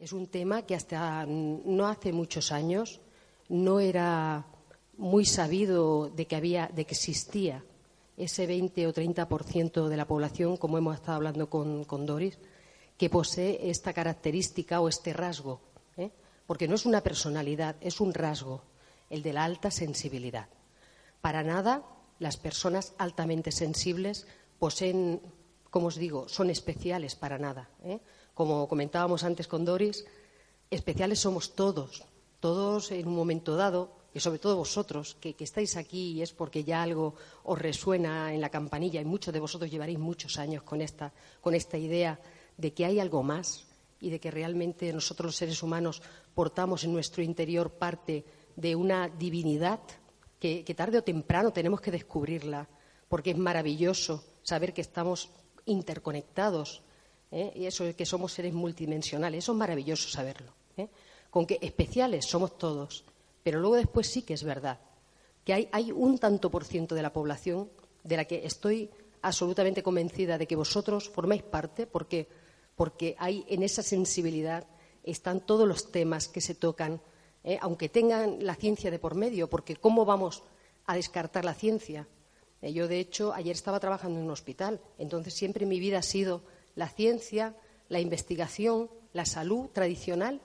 Es un tema que hasta no hace muchos años no era muy sabido de que había, de que existía ese 20 o 30% de la población, como hemos estado hablando con, Doris, que posee esta característica o este rasgo, ¿eh? porque no es una personalidad, es un rasgo, el de la alta sensibilidad. Para nada las personas altamente sensibles poseen, como os digo, son especiales para nada. ¿eh? Como comentábamos antes con Doris, especiales somos todos, todos en un momento dado, y sobre todo vosotros, que, estáis aquí y es porque ya algo os resuena en la campanilla, y muchos de vosotros llevaréis muchos años con esta, con esta idea de que hay algo más y de que realmente nosotros los seres humanos portamos en nuestro interior parte de una divinidad que, que tarde o temprano tenemos que descubrirla, porque es maravilloso saber que estamos interconectados ¿eh? y eso es que somos seres multidimensionales. Eso es maravilloso saberlo. ¿eh? Con que especiales somos todos, pero luego después sí que es verdad que hay, un tanto por ciento de la población de la que estoy absolutamente convencida de que vosotros formáis parte, porque, porque hay en esa sensibilidad están todos los temas que se tocan, ¿eh? aunque tengan la ciencia de por medio, porque ¿cómo vamos a descartar la ciencia? yo, de hecho, ayer estaba trabajando en un hospital, entonces siempre mi vida ha sido la ciencia, la investigación, la salud tradicional,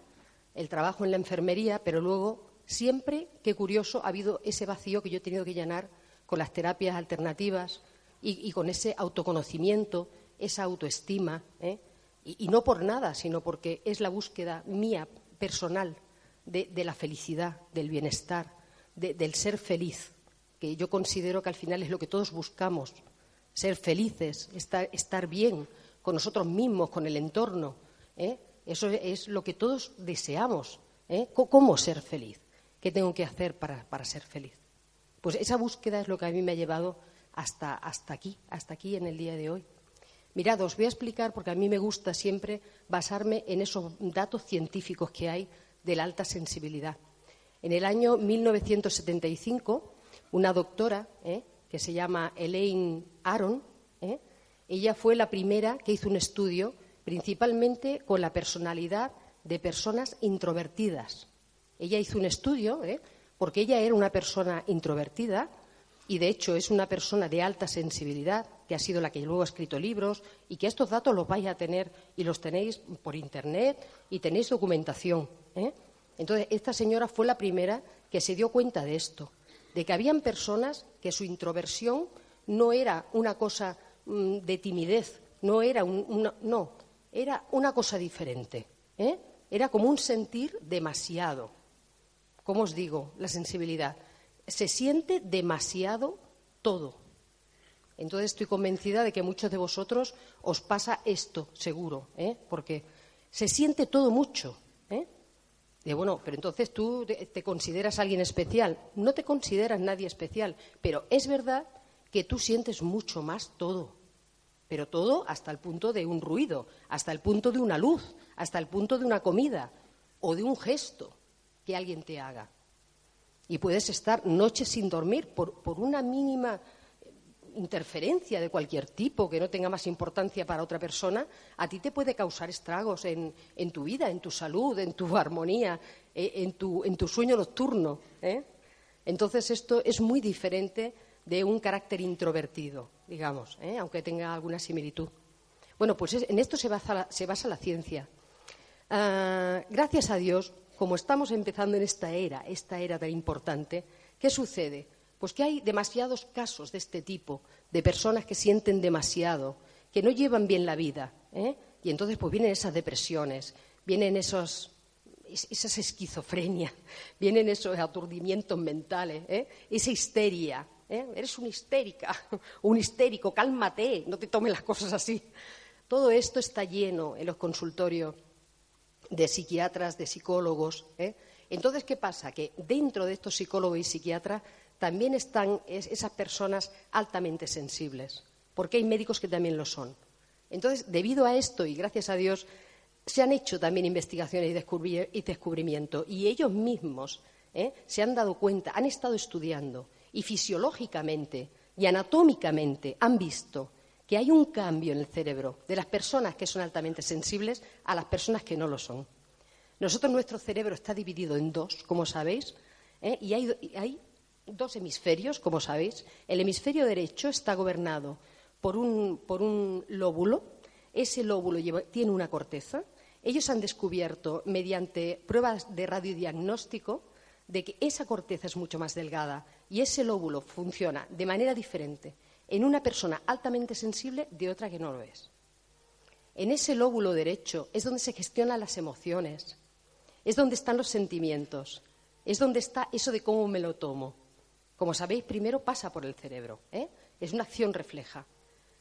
el trabajo en la enfermería, pero luego siempre, qué curioso, ha habido ese vacío que yo he tenido que llenar con las terapias alternativas y, con ese autoconocimiento, esa autoestima, ¿eh? y, no por nada, sino porque es la búsqueda mía personal de, la felicidad, del bienestar, del ser feliz, que yo considero que al final es lo que todos buscamos, ser felices, estar bien, con nosotros mismos, con el entorno. ¿eh? Eso es lo que todos deseamos. ¿eh? ¿Cómo ser feliz? ¿Qué tengo que hacer para, ser feliz? Pues esa búsqueda es lo que a mí me ha llevado hasta, hasta aquí, hasta aquí en el día de hoy. Mirad, os voy a explicar, porque a mí me gusta siempre basarme en esos datos científicos que hay de la alta sensibilidad. En el año 1975, una doctora ¿eh? que se llama Elaine Aron, ella fue la primera que hizo un estudio principalmente con la personalidad de personas introvertidas. Ella hizo un estudio, ¿eh? porque ella era una persona introvertida y, de hecho, es una persona de alta sensibilidad, que ha sido la que luego ha escrito libros y que estos datos los vais a tener y los tenéis por Internet y tenéis documentación. ¿eh? Entonces, esta señora fue la primera que se dio cuenta de esto, de que habían personas que su introversión no era una cosa de timidez, no era una, no, era una cosa diferente. ¿eh? Era como un sentir demasiado. ¿Cómo os digo? La sensibilidad. Se siente demasiado todo. Entonces estoy convencida de que muchos de vosotros os pasa esto, seguro, ¿eh? porque se siente todo mucho. ¿eh? De bueno, pero entonces tú te consideras alguien especial. No te consideras nadie especial, pero es verdad que tú sientes mucho más todo. Pero todo hasta el punto de un ruido, hasta el punto de una luz, hasta el punto de una comida o de un gesto que alguien te haga. Y puedes estar noches sin dormir por, una mínima interferencia de cualquier tipo que no tenga más importancia para otra persona, a ti te puede causar estragos en, tu vida, en tu salud, en tu armonía, eh, en, tu, sueño nocturno. ¿eh? Entonces, esto es muy diferente de un carácter introvertido, digamos, ¿eh? aunque tenga alguna similitud. Bueno, pues en esto se basa la, ciencia. Ah, gracias a Dios, como estamos empezando en esta era, esta era tan importante, ¿qué sucede? Pues que hay demasiados casos de este tipo, de personas que sienten demasiado, que no llevan bien la vida, ¿eh? y entonces pues vienen esas depresiones, vienen esos, esas esquizofrenia, vienen esos aturdimientos mentales, ¿eh? esa histeria. ¿Eh? Eres una histérica, un histérico, cálmate, no te tomes las cosas así. Todo esto está lleno en los consultorios de psiquiatras, de psicólogos. Entonces, ¿qué pasa? Que dentro de estos psicólogos y psiquiatras también están esas personas altamente sensibles, porque hay médicos que también lo son. Entonces, debido a esto, y gracias a Dios, se han hecho también investigaciones y descubrimientos, y ellos mismos ¿eh? se han dado cuenta, han estado estudiando, y fisiológicamente y anatómicamente han visto que hay un cambio en el cerebro de las personas que son altamente sensibles a las personas que no lo son. Nosotros, nuestro cerebro está dividido en dos, como sabéis, ¿eh? y hay dos hemisferios, como sabéis. El hemisferio derecho está gobernado por un, lóbulo. Ese lóbulo tiene una corteza. Ellos han descubierto, mediante pruebas de radiodiagnóstico, de que esa corteza es mucho más delgada y ese lóbulo funciona de manera diferente en una persona altamente sensible de otra que no lo es. En ese lóbulo derecho es donde se gestionan las emociones, es donde están los sentimientos, es donde está eso de cómo me lo tomo. Como sabéis, primero pasa por el cerebro. ¿eh? Es una acción refleja.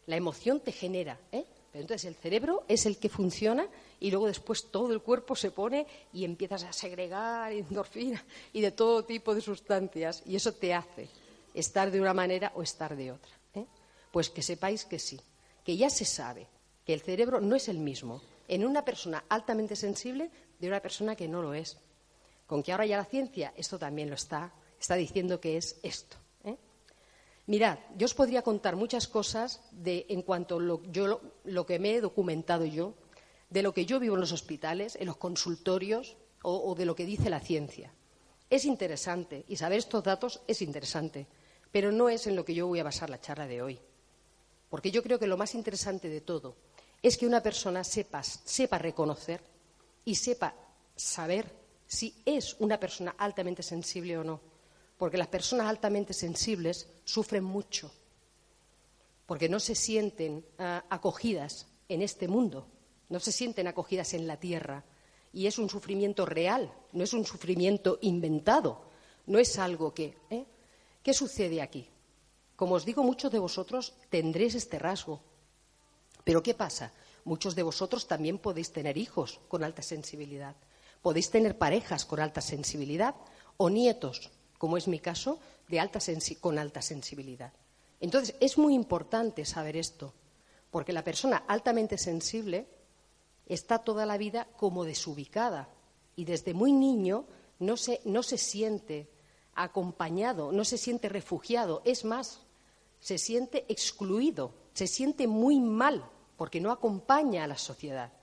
La emoción te genera. ¿eh? Pero entonces el cerebro es el que funciona y luego después todo el cuerpo se pone y empiezas a segregar endorfina y de todo tipo de sustancias. Y eso te hace estar de una manera o estar de otra. ¿eh? Pues que sepáis que sí, que ya se sabe que el cerebro no es el mismo en una persona altamente sensible de una persona que no lo es. Con que ahora ya la ciencia esto también lo está está diciendo que es esto. Mirad, yo os podría contar muchas cosas de, en cuanto a lo, que me he documentado yo, de lo que yo vivo en los hospitales, en los consultorios o, de lo que dice la ciencia. Es interesante y saber estos datos es interesante, pero no es en lo que yo voy a basar la charla de hoy. Porque yo creo que lo más interesante de todo es que una persona sepa, sepa reconocer y sepa saber si es una persona altamente sensible o no porque las personas altamente sensibles sufren mucho, porque no se sienten ah, acogidas en este mundo, no se sienten acogidas en la tierra. Y es un sufrimiento real, no es un sufrimiento inventado, no es algo que. ¿eh? ¿Qué sucede aquí? Como os digo, muchos de vosotros tendréis este rasgo. Pero ¿qué pasa? Muchos de vosotros también podéis tener hijos con alta sensibilidad, podéis tener parejas con alta sensibilidad o nietos como es mi caso, con alta sensibilidad. Entonces, es muy importante saber esto, porque la persona altamente sensible está toda la vida como desubicada y desde muy niño no se, no se siente acompañado, no se siente refugiado, es más, se siente excluido, se siente muy mal porque no acompaña a la sociedad.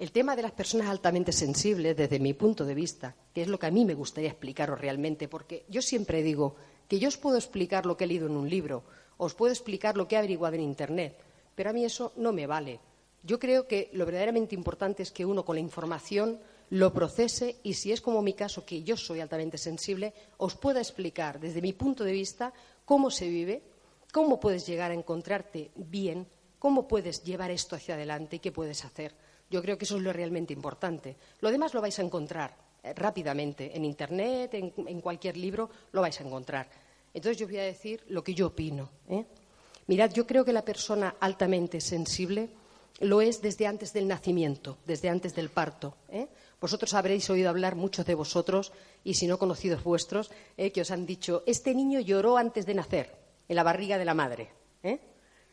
El tema de las personas altamente sensibles, desde mi punto de vista, que es lo que a mí me gustaría explicaros realmente, porque yo siempre digo que yo os puedo explicar lo que he leído en un libro, os puedo explicar lo que he averiguado en Internet, pero a mí eso no me vale. Yo creo que lo verdaderamente importante es que uno con la información lo procese y si es como mi caso, que yo soy altamente sensible, os pueda explicar desde mi punto de vista cómo se vive, cómo puedes llegar a encontrarte bien, cómo puedes llevar esto hacia adelante y qué puedes hacer. Yo creo que eso es lo realmente importante. Lo demás lo vais a encontrar eh, rápidamente en Internet, en, cualquier libro, lo vais a encontrar. Entonces yo voy a decir lo que yo opino. ¿eh? Mirad, yo creo que la persona altamente sensible lo es desde antes del nacimiento, desde antes del parto. ¿eh? Vosotros habréis oído hablar, muchos de vosotros, y si no conocidos vuestros, que os han dicho, este niño lloró antes de nacer, en la barriga de la madre.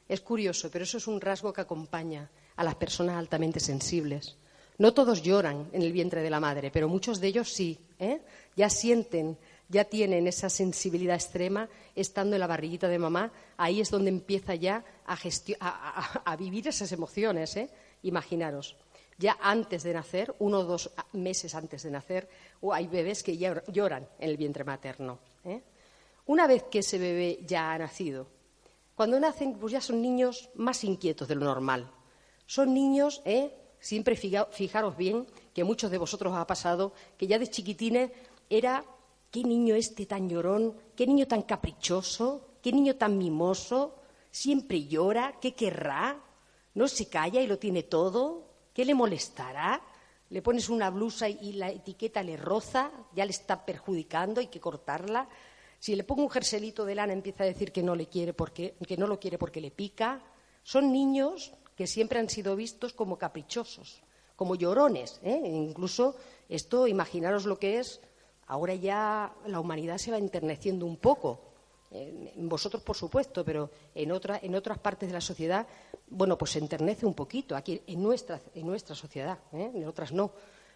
Es curioso, pero eso es un rasgo que acompaña a las personas altamente sensibles. No todos lloran en el vientre de la madre, pero muchos de ellos sí. ¿eh? Ya sienten ya tienen esa sensibilidad extrema estando en la barriguita de mamá, ahí es donde empieza ya a, vivir esas emociones. ¿eh? Imaginaros, ya antes de nacer, uno o dos meses antes de nacer, hay bebés que ya lloran en el vientre materno. ¿eh? Una vez que ese bebé ya ha nacido, cuando nacen, pues ya son niños más inquietos de lo normal. Son niños, ¿eh? siempre fijaros bien, que muchos de vosotros os ha pasado, que ya de chiquitines era qué niño este tan llorón, qué niño tan caprichoso, qué niño tan mimoso, siempre llora, qué querrá, no se calla y lo tiene todo, qué le molestará. Le pones una blusa y la etiqueta le roza, ya le está perjudicando, hay que cortarla. Si le pongo un jerselito de lana empieza a decir que no le quiere porque que no lo quiere porque le pica. Son niños que siempre han sido vistos como caprichosos, como llorones. ¿eh? Incluso esto, imaginaros lo que es Ahora ya la humanidad se va enterneciendo un poco. En vosotros, por supuesto, pero en, en otras partes de la sociedad, bueno, pues se enternece un poquito. Aquí en nuestra, en nuestra sociedad, ¿eh? en otras no.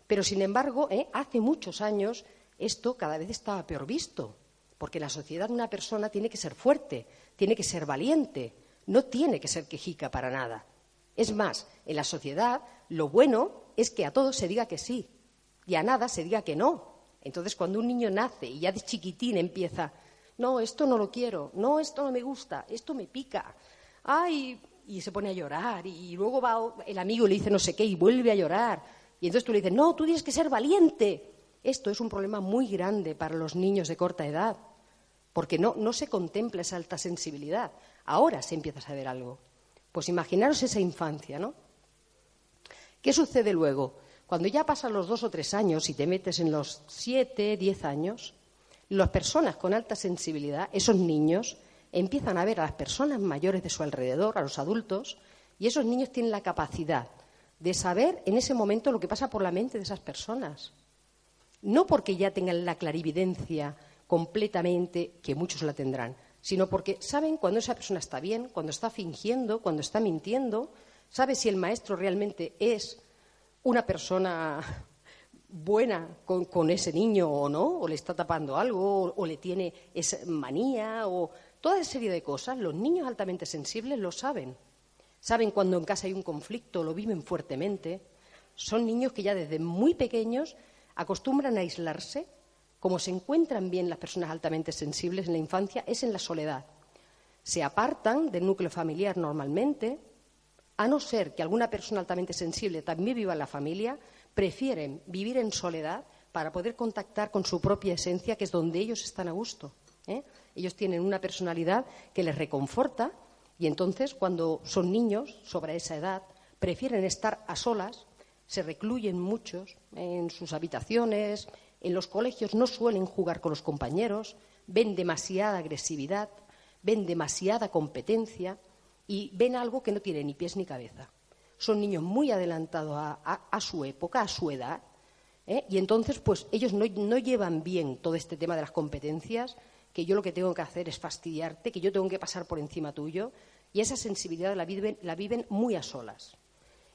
Pero, sin embargo, ¿eh? hace muchos años esto cada vez estaba peor visto. Porque la sociedad de una persona tiene que ser fuerte, tiene que ser valiente, no tiene que ser quejica para nada. Es más, en la sociedad lo bueno es que a todo se diga que sí y a nada se diga que no. Entonces, cuando un niño nace y ya de chiquitín empieza, no, esto no lo quiero, no, esto no me gusta, esto me pica, ay, y se pone a llorar, y luego va el amigo y le dice no sé qué y vuelve a llorar, y entonces tú le dices, no, tú tienes que ser valiente. Esto es un problema muy grande para los niños de corta edad, porque no, no se contempla esa alta sensibilidad. Ahora se empieza a saber algo. Pues imaginaros esa infancia, ¿no? ¿Qué sucede luego? Cuando ya pasan los dos o tres años y te metes en los siete, diez años, las personas con alta sensibilidad, esos niños, empiezan a ver a las personas mayores de su alrededor, a los adultos, y esos niños tienen la capacidad de saber en ese momento lo que pasa por la mente de esas personas. No porque ya tengan la clarividencia completamente, que muchos la tendrán, sino porque saben cuando esa persona está bien, cuando está fingiendo, cuando está mintiendo, sabe si el maestro realmente es una persona buena con, ese niño o no, o le está tapando algo, o, le tiene esa manía, o toda esa serie de cosas, los niños altamente sensibles lo saben. Saben cuando en casa hay un conflicto, lo viven fuertemente. Son niños que ya desde muy pequeños acostumbran a aislarse. Como se encuentran bien las personas altamente sensibles en la infancia, es en la soledad. Se apartan del núcleo familiar normalmente, a no ser que alguna persona altamente sensible también viva en la familia, prefieren vivir en soledad para poder contactar con su propia esencia, que es donde ellos están a gusto. ¿eh? Ellos tienen una personalidad que les reconforta y entonces, cuando son niños, sobre esa edad, prefieren estar a solas, se recluyen muchos en sus habitaciones, en los colegios no suelen jugar con los compañeros, ven demasiada agresividad, ven demasiada competencia y ven algo que no tiene ni pies ni cabeza. Son niños muy adelantados a, su época, a su edad, ¿eh? y entonces pues ellos no, llevan bien todo este tema de las competencias, que yo lo que tengo que hacer es fastidiarte, que yo tengo que pasar por encima tuyo, y esa sensibilidad la viven, la viven muy a solas.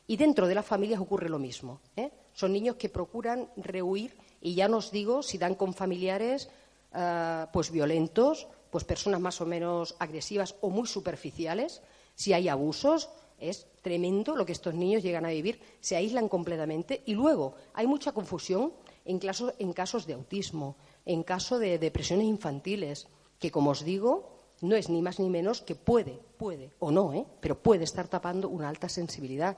Y dentro de las familias ocurre lo mismo. ¿eh? Son niños que procuran rehuir, y ya nos digo si dan con familiares ah, pues violentos, pues personas más o menos agresivas o muy superficiales, si hay abusos, es tremendo lo que estos niños llegan a vivir, se aíslan completamente y luego hay mucha confusión en, casos, de autismo, en caso de depresiones infantiles, que como os digo, no es ni más ni menos que puede, puede o no, ¿eh? pero puede estar tapando una alta sensibilidad.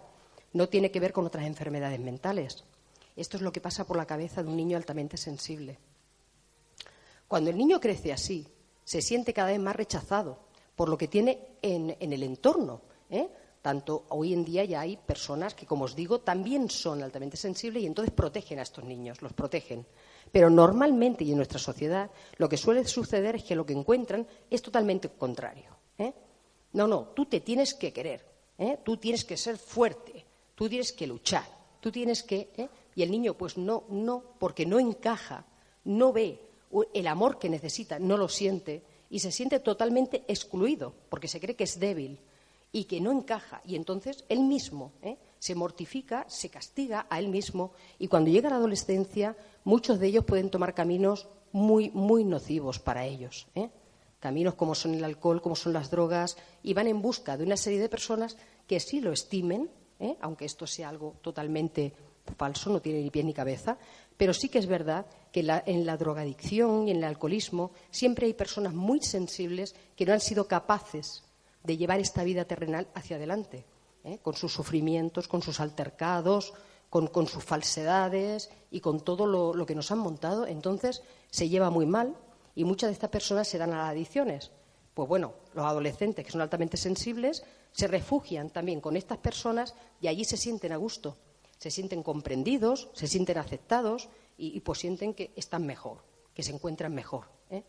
No tiene que ver con otras enfermedades mentales. Esto es lo que pasa por la cabeza de un niño altamente sensible. Cuando el niño crece así, se siente cada vez más rechazado, por lo que tiene en, el entorno. ¿eh? Tanto hoy en día ya hay personas que, como os digo, también son altamente sensibles y entonces protegen a estos niños, los protegen. Pero normalmente y en nuestra sociedad lo que suele suceder es que lo que encuentran es totalmente contrario. ¿eh? No, no, tú te tienes que querer, ¿eh? tú tienes que ser fuerte, tú tienes que luchar, tú tienes que. Y el niño, pues no, no, porque no encaja, no ve el amor que necesita, no lo siente y se siente totalmente excluido porque se cree que es débil y que no encaja. Y entonces él mismo ¿eh? se mortifica, se castiga a él mismo y cuando llega la adolescencia muchos de ellos pueden tomar caminos muy, muy nocivos para ellos. ¿eh? Caminos como son el alcohol, como son las drogas, y van en busca de una serie de personas que sí lo estimen, ¿eh? aunque esto sea algo totalmente falso, no tiene ni pie ni cabeza, pero sí que es verdad que en la drogadicción y en el alcoholismo siempre hay personas muy sensibles que no han sido capaces de llevar esta vida terrenal hacia adelante, ¿eh? con sus sufrimientos, con sus altercados, con, sus falsedades y con todo lo, que nos han montado. Entonces se lleva muy mal y muchas de estas personas se dan a las adicciones. Pues bueno, los adolescentes que son altamente sensibles se refugian también con estas personas y allí se sienten a gusto, se sienten comprendidos, se sienten aceptados y, pues sienten que están mejor, que se encuentran mejor. ¿eh?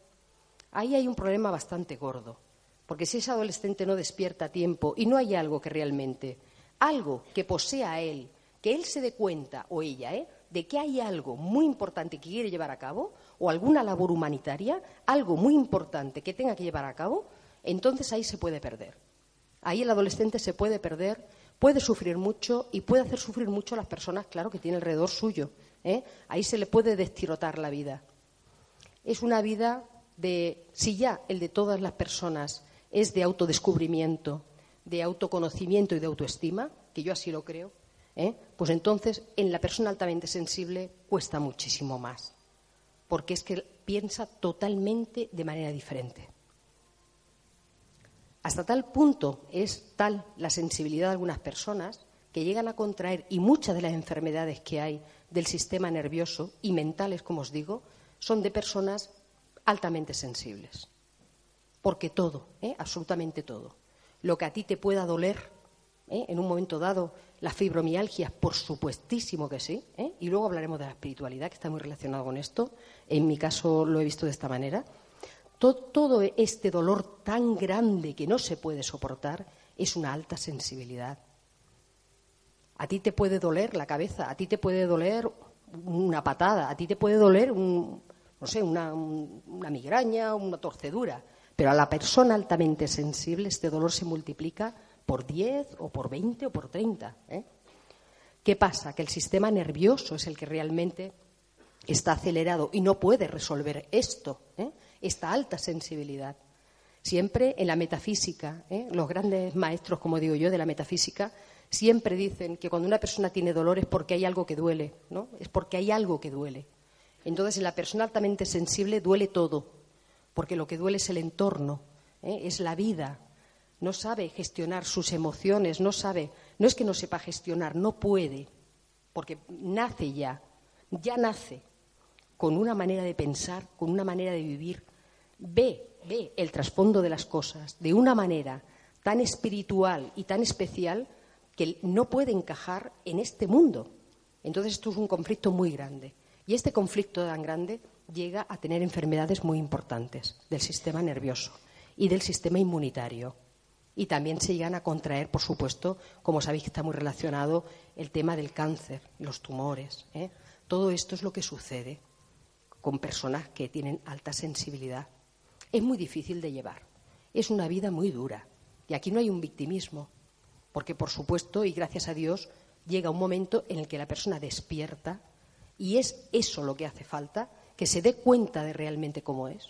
Ahí hay un problema bastante gordo, porque si ese adolescente no despierta a tiempo y no hay algo que realmente, algo que posea a él, que él se dé cuenta, o ella, ¿eh? de que hay algo muy importante que quiere llevar a cabo, o alguna labor humanitaria, algo muy importante que tenga que llevar a cabo, entonces ahí se puede perder. Ahí el adolescente se puede perder, puede sufrir mucho y puede hacer sufrir mucho a las personas, claro, que tiene alrededor suyo. ¿eh? Ahí se le puede destirotar la vida. Es una vida de, si ya el de todas las personas es de autodescubrimiento, de autoconocimiento y de autoestima, que yo así lo creo, ¿eh? pues entonces en la persona altamente sensible cuesta muchísimo más, porque es que piensa totalmente de manera diferente. Hasta tal punto es tal la sensibilidad de algunas personas que llegan a contraer, y muchas de las enfermedades que hay del sistema nervioso y mentales, como os digo, son de personas altamente sensibles. Porque todo, ¿eh? absolutamente todo, lo que a ti te pueda doler ¿eh? en un momento dado, la fibromialgia, por supuestísimo que sí, ¿eh? y luego hablaremos de la espiritualidad, que está muy relacionado con esto, en mi caso lo he visto de esta manera, todo, este dolor tan grande que no se puede soportar es una alta sensibilidad. A ti te puede doler la cabeza, a ti te puede doler una patada, a ti te puede doler no sé, una, una migraña, una torcedura, pero a la persona altamente sensible este dolor se multiplica por 10 o por 20 o por 30. ¿eh? ¿Qué pasa? Que el sistema nervioso es el que realmente está acelerado y no puede resolver esto. ¿eh? Esta alta sensibilidad. Siempre en la metafísica, ¿eh? los grandes maestros, como digo yo, de la metafísica, siempre dicen que cuando una persona tiene dolor es porque hay algo que duele, ¿no? Es porque hay algo que duele. Entonces, en la persona altamente sensible duele todo, porque lo que duele es el entorno, ¿eh? es la vida. No sabe gestionar sus emociones, no sabe, no es que no sepa gestionar, no puede, porque nace ya, ya nace con una manera de pensar, con una manera de vivir, ve, ve el trasfondo de las cosas de una manera tan espiritual y tan especial que no puede encajar en este mundo. Entonces esto es un conflicto muy grande. Y este conflicto tan grande llega a tener enfermedades muy importantes del sistema nervioso y del sistema inmunitario. Y también se llegan a contraer, por supuesto, como sabéis que está muy relacionado, el tema del cáncer, los tumores. ¿eh? Todo esto es lo que sucede con personas que tienen alta sensibilidad. Es muy difícil de llevar. Es una vida muy dura. Y aquí no hay un victimismo, porque por supuesto, y gracias a Dios, llega un momento en el que la persona despierta y es eso lo que hace falta, que se dé cuenta de realmente cómo es,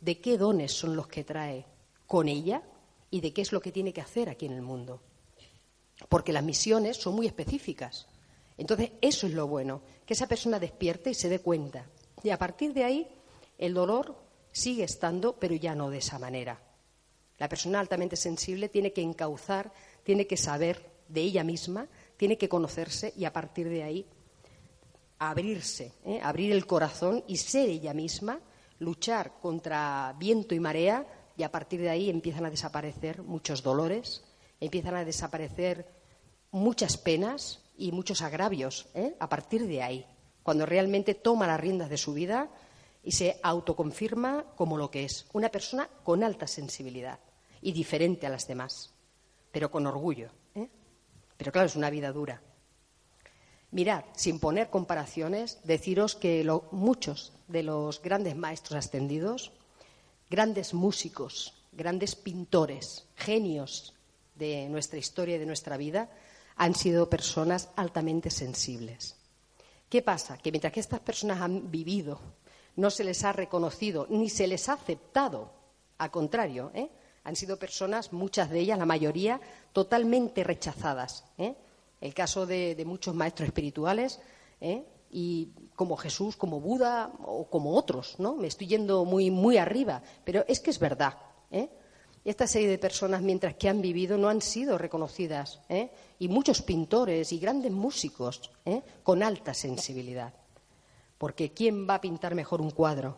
de qué dones son los que trae con ella y de qué es lo que tiene que hacer aquí en el mundo. Porque las misiones son muy específicas. Entonces, eso es lo bueno, que esa persona despierte y se dé cuenta y a partir de ahí, el dolor sigue estando, pero ya no de esa manera. La persona altamente sensible tiene que encauzar, tiene que saber de ella misma, tiene que conocerse y a partir de ahí abrirse, ¿eh? abrir el corazón y ser ella misma, luchar contra viento y marea y a partir de ahí empiezan a desaparecer muchos dolores, empiezan a desaparecer muchas penas y muchos agravios ¿eh? a partir de ahí cuando realmente toma las riendas de su vida y se autoconfirma como lo que es, una persona con alta sensibilidad y diferente a las demás, pero con orgullo. ¿eh? Pero claro, es una vida dura. Mirad, sin poner comparaciones, deciros que muchos de los grandes maestros ascendidos, grandes músicos, grandes pintores, genios de nuestra historia y de nuestra vida, han sido personas altamente sensibles. ¿Qué pasa? Que mientras que estas personas han vivido no se les ha reconocido ni se les ha aceptado. Al contrario, ¿eh? han sido personas, muchas de ellas, la mayoría, totalmente rechazadas. ¿eh? El caso de, muchos maestros espirituales, ¿eh? y como Jesús, como Buda o como otros, ¿no? Me estoy yendo muy, muy arriba, pero es que es verdad. Esta serie de personas, mientras que han vivido, no han sido reconocidas. Y muchos pintores y grandes músicos con alta sensibilidad. Porque ¿quién va a pintar mejor un cuadro?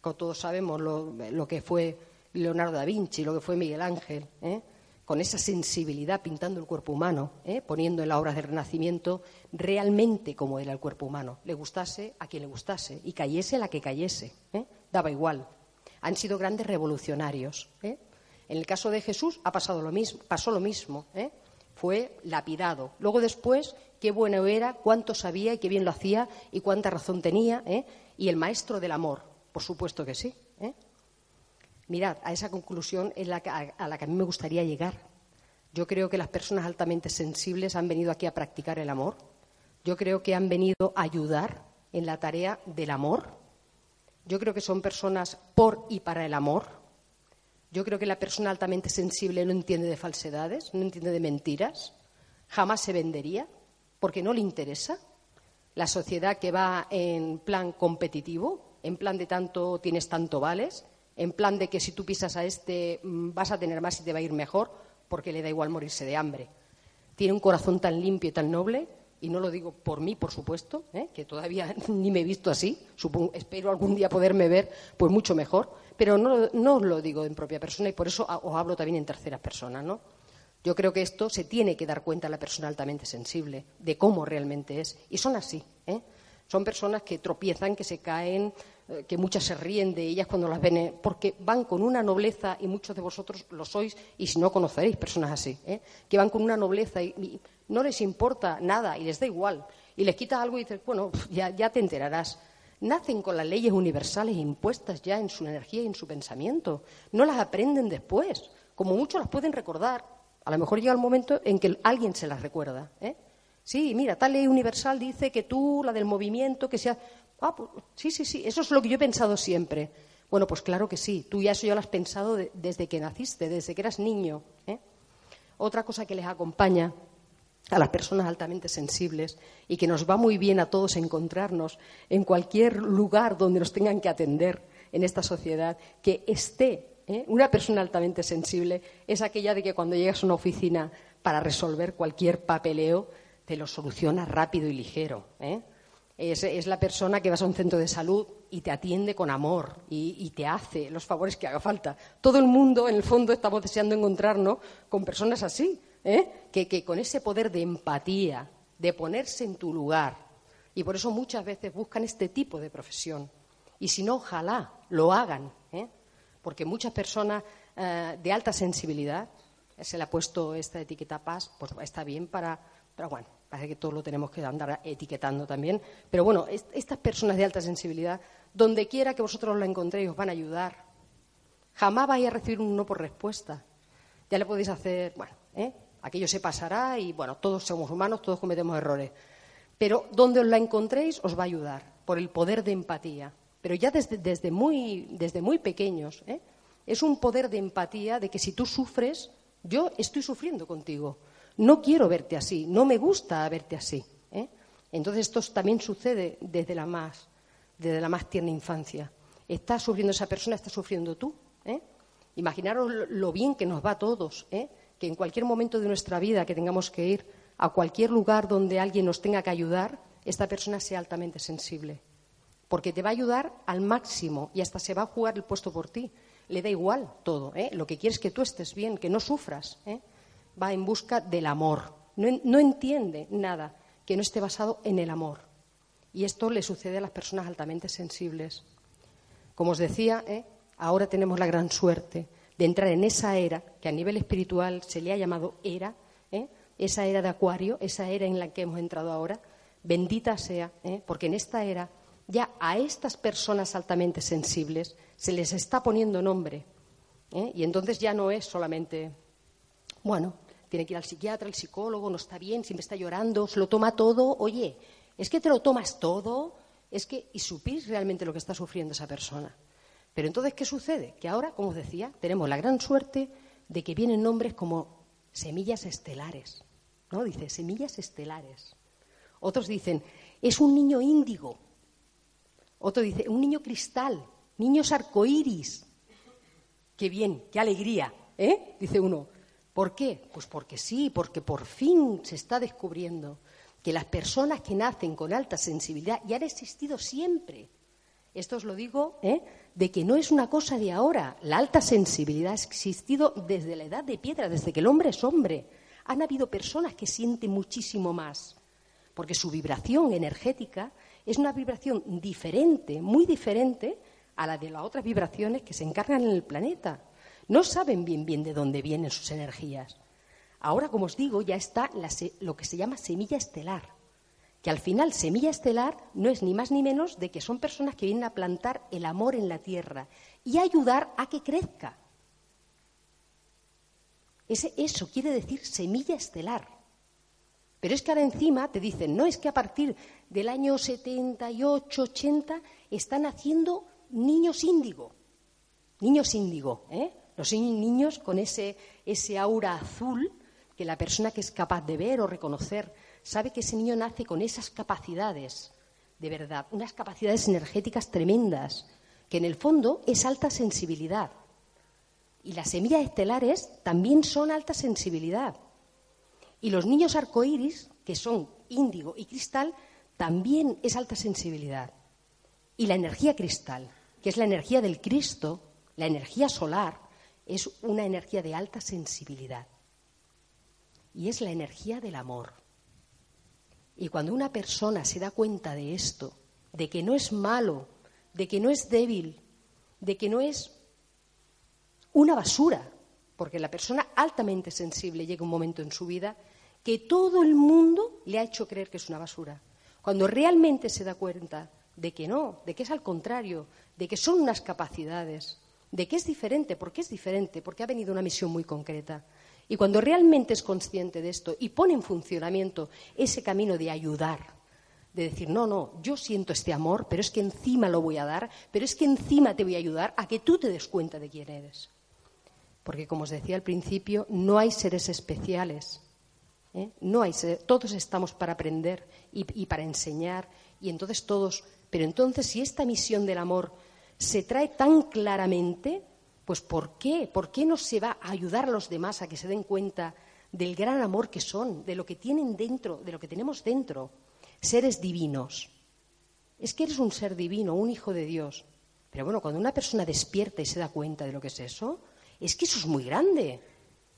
Como todos sabemos lo que fue Leonardo da Vinci, lo que fue Miguel Ángel, ¿eh? con esa sensibilidad pintando el cuerpo humano, ¿eh? poniendo en las obras del Renacimiento realmente como era el cuerpo humano, le gustase a quien le gustase y cayese la que cayese, ¿eh? daba igual. Han sido grandes revolucionarios. En el caso de Jesús ha pasado lo mismo, pasó lo mismo, fue lapidado. Luego después, qué bueno era, cuánto sabía y qué bien lo hacía y cuánta razón tenía, y el maestro del amor, por supuesto que sí. Mirad, a esa conclusión es la a, la que a mí me gustaría llegar. Yo creo que las personas altamente sensibles han venido aquí a practicar el amor. Yo creo que han venido a ayudar en la tarea del amor. Yo creo que son personas por y para el amor. Yo creo que la persona altamente sensible no entiende de falsedades, no entiende de mentiras, jamás se vendería porque no le interesa. La sociedad que va en plan competitivo, en plan de tanto tienes tanto vales, en plan de que si tú pisas a este mm, vas a tener más y te va a ir mejor, porque le da igual morirse de hambre. Tiene un corazón tan limpio y tan noble, y no lo digo por mí, por supuesto, ¿eh? que todavía ni me he visto así, espero algún día poderme ver pues mucho mejor, pero no, lo digo en propia persona y por eso os hablo también en tercera persona, ¿no? Yo creo que esto se tiene que dar cuenta la persona altamente sensible de cómo realmente es. Y son así. ¿eh? Son personas que tropiezan, que se caen, eh, que muchas se ríen de ellas cuando las ven, eh, porque van con una nobleza, y muchos de vosotros lo sois, y si no conoceréis personas así, ¿eh? que van con una nobleza y, no les importa nada y les da igual. Y les quitas algo y dices, bueno, ya, ya te enterarás. Nacen con las leyes universales impuestas ya en su energía y en su pensamiento. No las aprenden después. Como muchos las pueden recordar. A lo mejor llega el momento en que alguien se las recuerda. Sí, mira, tal ley universal dice que tú, la del movimiento, que sea. Ah, pues, sí, sí, sí, eso es lo que yo he pensado siempre. Bueno, pues claro que sí, tú ya eso ya lo has pensado desde que naciste, desde que eras niño. ¿eh? Otra cosa que les acompaña a las personas altamente sensibles y que nos va muy bien a todos encontrarnos en cualquier lugar donde nos tengan que atender en esta sociedad, que esté ¿eh? una persona altamente sensible, es aquella de que cuando llegas a una oficina para resolver cualquier papeleo, te lo soluciona rápido y ligero. ¿eh? Es, la persona que vas a un centro de salud y te atiende con amor y, te hace los favores que haga falta. Todo el mundo, en el fondo, estamos deseando encontrarnos con personas así, ¿eh? que, con ese poder de empatía, de ponerse en tu lugar. Y por eso muchas veces buscan este tipo de profesión. Y si no, ojalá lo hagan. ¿eh? Porque muchas personas eh, de alta sensibilidad, se le ha puesto esta etiqueta paz, pues está bien para. Pero bueno, parece que todos lo tenemos que andar etiquetando también. Pero bueno, estas personas de alta sensibilidad, donde quiera que vosotros la encontréis, os van a ayudar. Jamás vais a recibir un no por respuesta. Ya le podéis hacer, bueno, ¿eh? aquello se pasará y bueno, todos somos humanos, todos cometemos errores. Pero donde os la encontréis os va a ayudar por el poder de empatía. Pero ya desde, desde, muy, desde muy pequeños. ¿eh? Es un poder de empatía de que si tú sufres, yo estoy sufriendo contigo. No quiero verte así, no me gusta verte así. ¿eh? Entonces esto también sucede desde la más, desde la más tierna infancia. Está sufriendo esa persona, está sufriendo tú. ¿eh? Imaginaros lo bien que nos va a todos, ¿eh? que en cualquier momento de nuestra vida que tengamos que ir a cualquier lugar donde alguien nos tenga que ayudar, esta persona sea altamente sensible. Porque te va a ayudar al máximo y hasta se va a jugar el puesto por ti. Le da igual todo. ¿eh? Lo que quiere es que tú estés bien, que no sufras. ¿eh? Va en busca del amor. No, entiende nada que no esté basado en el amor. Y esto le sucede a las personas altamente sensibles. Como os decía, ¿eh? ahora tenemos la gran suerte de entrar en esa era que a nivel espiritual se le ha llamado era, ¿eh? esa era de Acuario, esa era en la que hemos entrado ahora. Bendita sea, ¿eh? porque en esta era ya a estas personas altamente sensibles se les está poniendo nombre. Y entonces ya no es solamente, bueno, tiene que ir al psiquiatra, al psicólogo, no está bien, siempre está llorando, se lo toma todo. Oye, es que te lo tomas todo, es que y supís realmente lo que está sufriendo esa persona. Pero entonces, ¿qué sucede? Que ahora, como os decía, tenemos la gran suerte de que vienen nombres como semillas estelares. ¿no? Dice, semillas estelares. Otros dicen, es un niño índigo. Otro dice, un niño cristal, niños arcoíris. Qué bien, qué alegría, ¿eh? Dice uno. ¿Por qué? Pues porque sí, porque por fin se está descubriendo que las personas que nacen con alta sensibilidad ya han existido siempre. Esto os lo digo, ¿eh? de que no es una cosa de ahora. La alta sensibilidad ha existido desde la edad de piedra, desde que el hombre es hombre. Han habido personas que sienten muchísimo más, porque su vibración energética es una vibración diferente, muy diferente a la de las otras vibraciones que se encargan en el planeta. No saben bien bien de dónde vienen sus energías. Ahora, como os digo, ya está lo que se llama semilla estelar, que al final semilla estelar no es ni más ni menos de que son personas que vienen a plantar el amor en la tierra y ayudar a que crezca. eso quiere decir semilla estelar. Pero es que ahora encima te dicen, no es que a partir del año 78, 80 están haciendo niños índigo. Niños índigo, ¿eh? Los niños con ese, aura azul que la persona que es capaz de ver o reconocer sabe que ese niño nace con esas capacidades, de verdad, unas capacidades energéticas tremendas, que en el fondo es alta sensibilidad. Y las semillas estelares también son alta sensibilidad. Y los niños arcoíris, que son índigo y cristal, también es alta sensibilidad. Y la energía cristal, que es la energía del Cristo, la energía solar, es una energía de alta sensibilidad. Y es la energía del amor. Y cuando una persona se da cuenta de esto, de que no es malo, de que no es débil, de que no es una basura, porque la persona altamente sensible llega un momento en su vida que todo el mundo le ha hecho creer que es una basura. Cuando realmente se da cuenta de que no, de que es al contrario, de que son unas capacidades, de que es diferente, porque es diferente, porque ha venido una misión muy concreta. Y cuando realmente es consciente de esto y pone en funcionamiento ese camino de ayudar, de decir, no, no, yo siento este amor, pero es que encima lo voy a dar, pero es que encima te voy a ayudar a que tú te des cuenta de quién eres. Porque, como os decía al principio, no hay seres especiales. ¿eh? No hay todos estamos para aprender y para enseñar, y entonces todos. Pero entonces, si esta misión del amor se trae tan claramente, pues ¿por qué? ¿Por qué no se va a ayudar a los demás a que se den cuenta del gran amor que son, de lo que tienen dentro, de lo que tenemos dentro? Seres divinos. Es que eres un ser divino, un hijo de Dios. Pero bueno, cuando una persona despierta y se da cuenta de lo que es eso, es que eso es muy grande.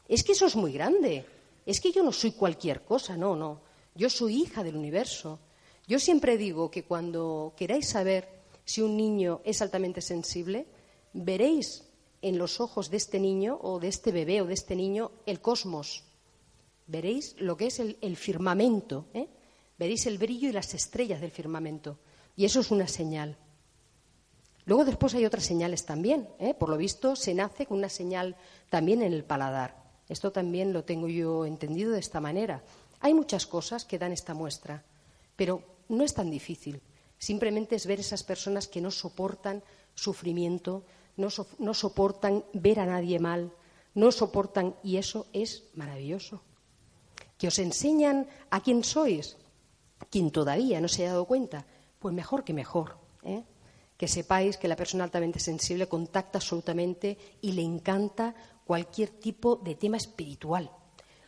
Es que eso es muy grande. Es que yo no soy cualquier cosa, no, no. Yo soy hija del universo. Yo siempre digo que cuando queráis saber si un niño es altamente sensible, veréis en los ojos de este niño o de este bebé o de este niño el cosmos. Veréis lo que es el, firmamento, ¿eh? veréis el brillo y las estrellas del firmamento. Y eso es una señal. Luego después hay otras señales también. ¿eh? Por lo visto se nace con una señal también en el paladar. Esto también lo tengo yo entendido de esta manera. Hay muchas cosas que dan esta muestra, pero no es tan difícil. Simplemente es ver esas personas que no soportan sufrimiento, no, soportan ver a nadie mal, no soportan, y eso es maravilloso. Que os enseñan a quién sois, quien todavía no se haya dado cuenta, pues mejor que mejor. ¿eh? Que sepáis que la persona altamente sensible contacta absolutamente y le encanta cualquier tipo de tema espiritual,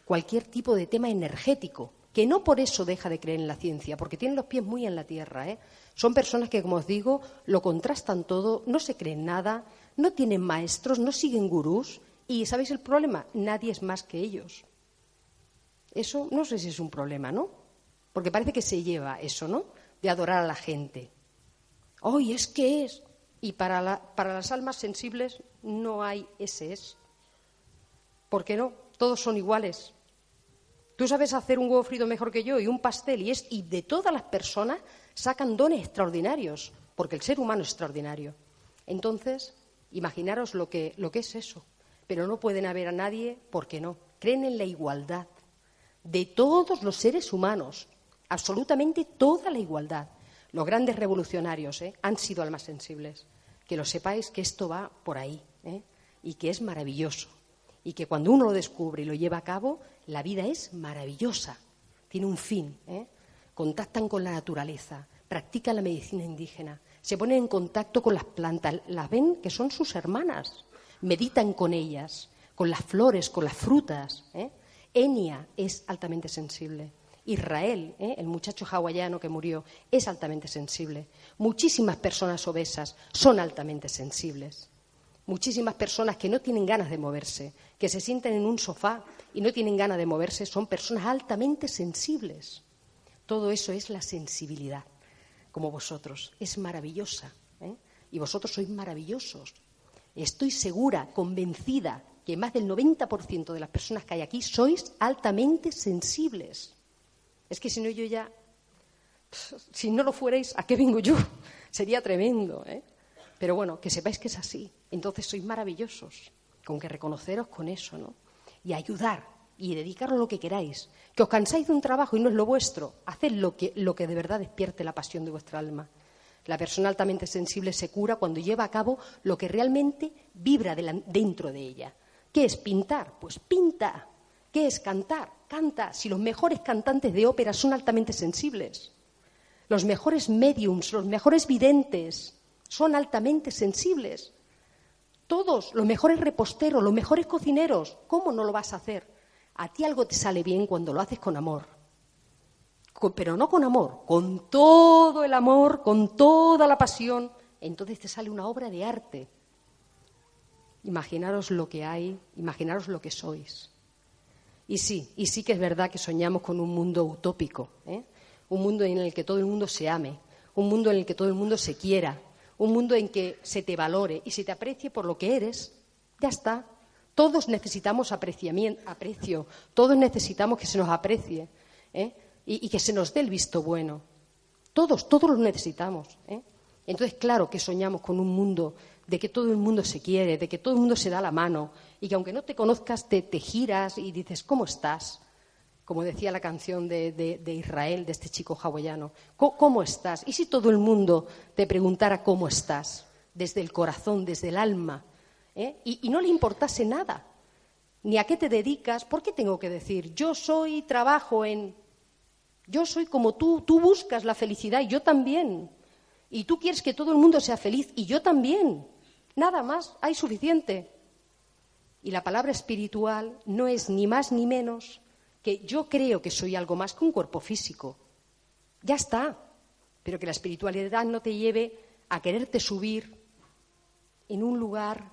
cualquier tipo de tema energético, que no por eso deja de creer en la ciencia, porque tiene los pies muy en la tierra. ¿eh? Son personas que, como os digo, lo contrastan todo, no se creen nada, no tienen maestros, no siguen gurús. Y ¿sabéis el problema? Nadie es más que ellos. Eso no sé si es un problema, ¿no? Porque parece que se lleva eso, ¿no? De adorar a la gente. ¡Hoy es que es! Y para, para las almas sensibles no hay ese es. ¿Por qué no? Todos son iguales. Tú sabes hacer un huevo frito mejor que yo y un pastel y es y de todas las personas sacan dones extraordinarios, porque el ser humano es extraordinario. Entonces, imaginaros lo que, lo que es eso. Pero no pueden haber a nadie porque no. Creen en la igualdad de todos los seres humanos, absolutamente toda la igualdad. Los grandes revolucionarios ¿eh? han sido almas sensibles. Que lo sepáis que esto va por ahí ¿eh? y que es maravilloso. Y que cuando uno lo descubre y lo lleva a cabo, la vida es maravillosa. Tiene un fin. ¿eh? Contactan con la naturaleza, practican la medicina indígena, se ponen en contacto con las plantas, las ven que son sus hermanas, meditan con ellas, con las flores, con las frutas. Enia es altamente sensible. Israel, ¿eh? el muchacho hawaiano que murió, es altamente sensible. Muchísimas personas obesas son altamente sensibles. Muchísimas personas que no tienen ganas de moverse, que se sienten en un sofá y no tienen ganas de moverse, son personas altamente sensibles. Todo eso es la sensibilidad, como vosotros. Es maravillosa. ¿eh? Y vosotros sois maravillosos. Estoy segura, convencida, que más del 90% de las personas que hay aquí sois altamente sensibles. Es que si no, yo ya. Si no lo fuerais, ¿a qué vengo yo? Sería tremendo, ¿eh? Pero bueno, que sepáis que es así. Entonces sois maravillosos. Con que reconoceros con eso, ¿no? Y ayudar y dedicaros lo que queráis. Que os cansáis de un trabajo y no es lo vuestro. Haced lo que, lo que de verdad despierte la pasión de vuestra alma. La persona altamente sensible se cura cuando lleva a cabo lo que realmente vibra dentro de ella. ¿Qué es pintar? Pues pinta. ¿Qué es cantar? Canta. Si los mejores cantantes de ópera son altamente sensibles, los mejores mediums, los mejores videntes son altamente sensibles. Todos, los mejores reposteros, los mejores cocineros, ¿cómo no lo vas a hacer? A ti algo te sale bien cuando lo haces con amor. pero no con amor, con todo el amor, con toda la pasión. Entonces te sale una obra de arte. Imaginaros lo que hay, imaginaros lo que sois. Y sí, y sí que es verdad que soñamos con un mundo utópico, ¿eh? un mundo en el que todo el mundo se ame, un mundo en el que todo el mundo se quiera, un mundo en que se te valore y se te aprecie por lo que eres. Ya está. Todos necesitamos aprecio, todos necesitamos que se nos aprecie ¿eh? y, que se nos dé el visto bueno. Todos, todos lo necesitamos. ¿eh? Entonces, claro que soñamos con un mundo de que todo el mundo se quiere, de que todo el mundo se da la mano y que aunque no te conozcas te, giras y dices, ¿cómo estás? Como decía la canción de, Israel, de este chico hawaiano, ¿cómo, estás? ¿Y si todo el mundo te preguntara cómo estás? Desde el corazón, desde el alma, ¿eh? y, y no le importase nada, ni a qué te dedicas, ¿por qué tengo que decir, yo soy, trabajo en... Yo soy como tú, tú buscas la felicidad y yo también. Y tú quieres que todo el mundo sea feliz y yo también. Nada más, hay suficiente. Y la palabra espiritual no es ni más ni menos que yo creo que soy algo más que un cuerpo físico. Ya está. Pero que la espiritualidad no te lleve a quererte subir en un lugar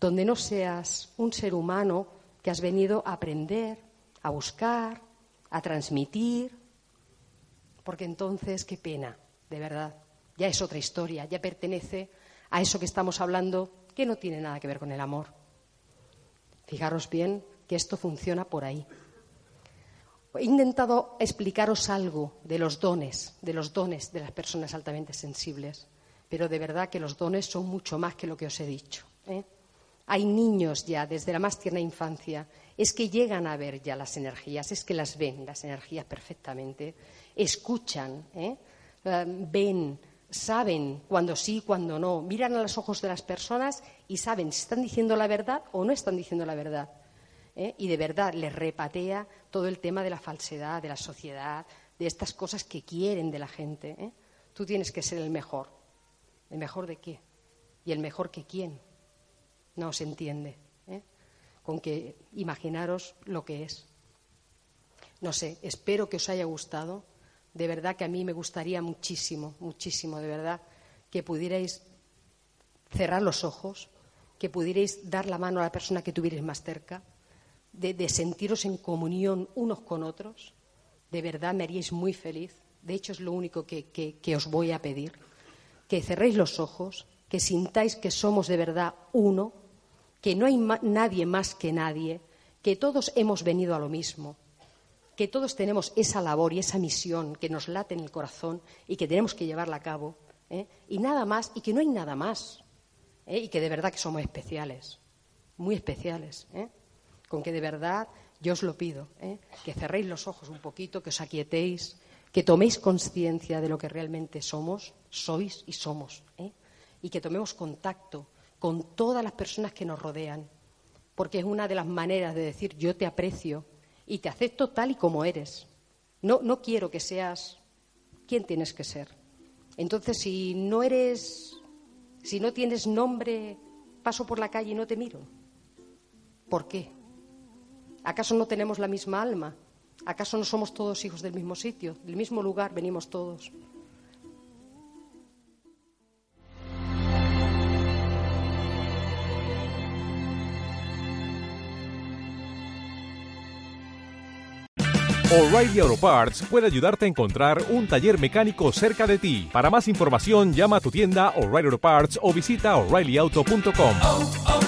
donde no seas un ser humano que has venido a aprender, a buscar, a transmitir. Porque entonces, qué pena, de verdad. Ya es otra historia, ya pertenece a eso que estamos hablando, que no tiene nada que ver con el amor. Fijaros bien que esto funciona por ahí. He intentado explicaros algo de los dones, de los dones de las personas altamente sensibles, pero de verdad que los dones son mucho más que lo que os he dicho. ¿eh? Hay niños ya desde la más tierna infancia, es que llegan a ver ya las energías, es que las ven, las energías perfectamente, escuchan, ¿eh? Eh, ven, saben cuando sí, cuando no, miran a los ojos de las personas y saben si están diciendo la verdad o no están diciendo la verdad. ¿Eh? Y de verdad les repatea todo el tema de la falsedad, de la sociedad, de estas cosas que quieren de la gente. ¿eh? Tú tienes que ser el mejor. ¿El mejor de qué? ¿Y el mejor que quién? No se entiende. ¿eh? Con que imaginaros lo que es. No sé, espero que os haya gustado de verdad que a mí me gustaría muchísimo, muchísimo, de verdad, que pudierais cerrar los ojos, que pudierais dar la mano a la persona que tuvierais más cerca, de, sentiros en comunión unos con otros. De verdad me haríais muy feliz. De hecho, es lo único que, os voy a pedir. Que cerréis los ojos, que sintáis que somos de verdad uno, que no hay nadie más que nadie, que todos hemos venido a lo mismo, que todos tenemos esa labor y esa misión que nos late en el corazón y que tenemos que llevarla a cabo, ¿eh? y nada más, y que no hay nada más, ¿eh? y que de verdad que somos especiales, muy especiales, ¿eh? Con que de verdad yo os lo pido, que cerréis los ojos un poquito, que os aquietéis, que toméis conciencia de lo que realmente somos, sois y somos, ¿eh? y que tomemos contacto con todas las personas que nos rodean, porque es una de las maneras de decir yo te aprecio y te acepto tal y como eres. No, no quiero que seas quien tienes que ser. Entonces, si no eres, si no tienes nombre, paso por la calle y no te miro. ¿Por qué? ¿Acaso no tenemos la misma alma? ¿Acaso no somos todos hijos del mismo sitio, del mismo lugar venimos todos? O'Reilly Auto Parts puede ayudarte a encontrar un taller mecánico cerca de ti. Para más información, llama a tu tienda O'Reilly Auto Parts o visita oreillyauto.com.